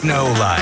Techno Life.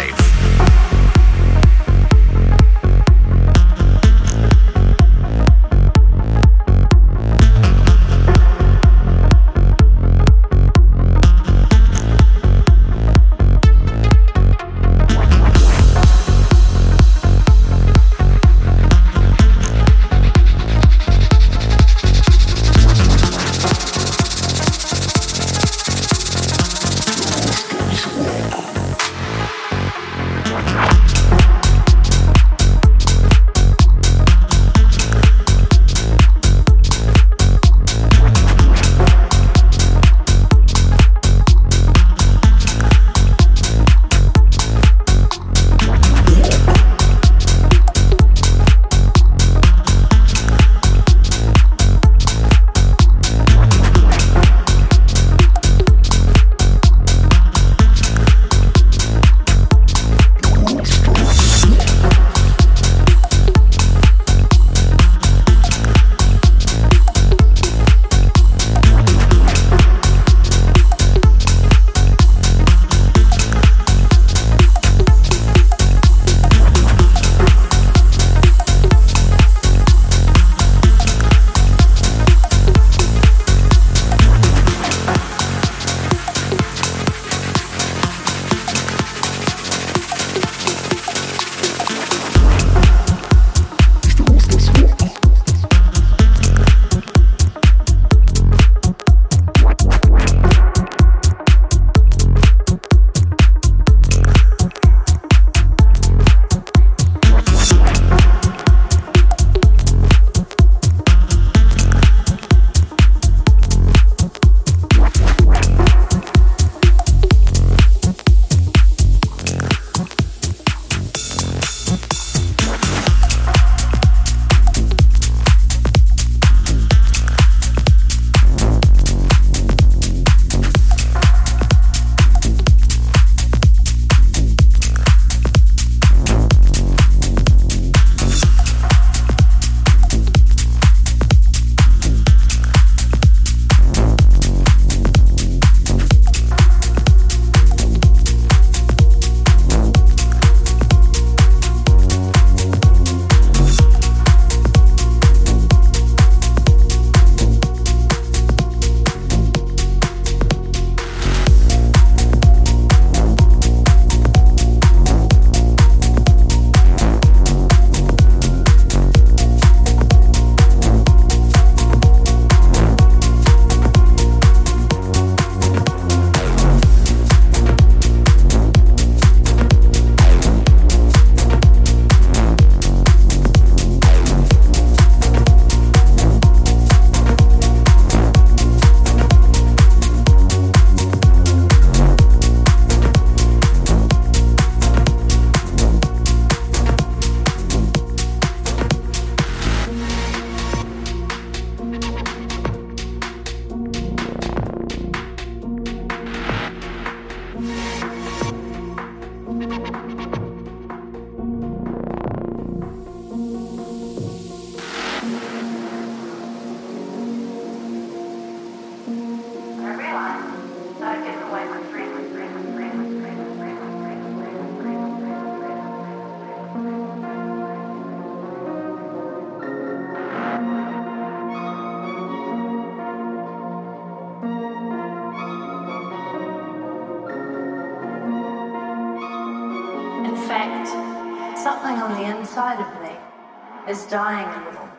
is dying a little.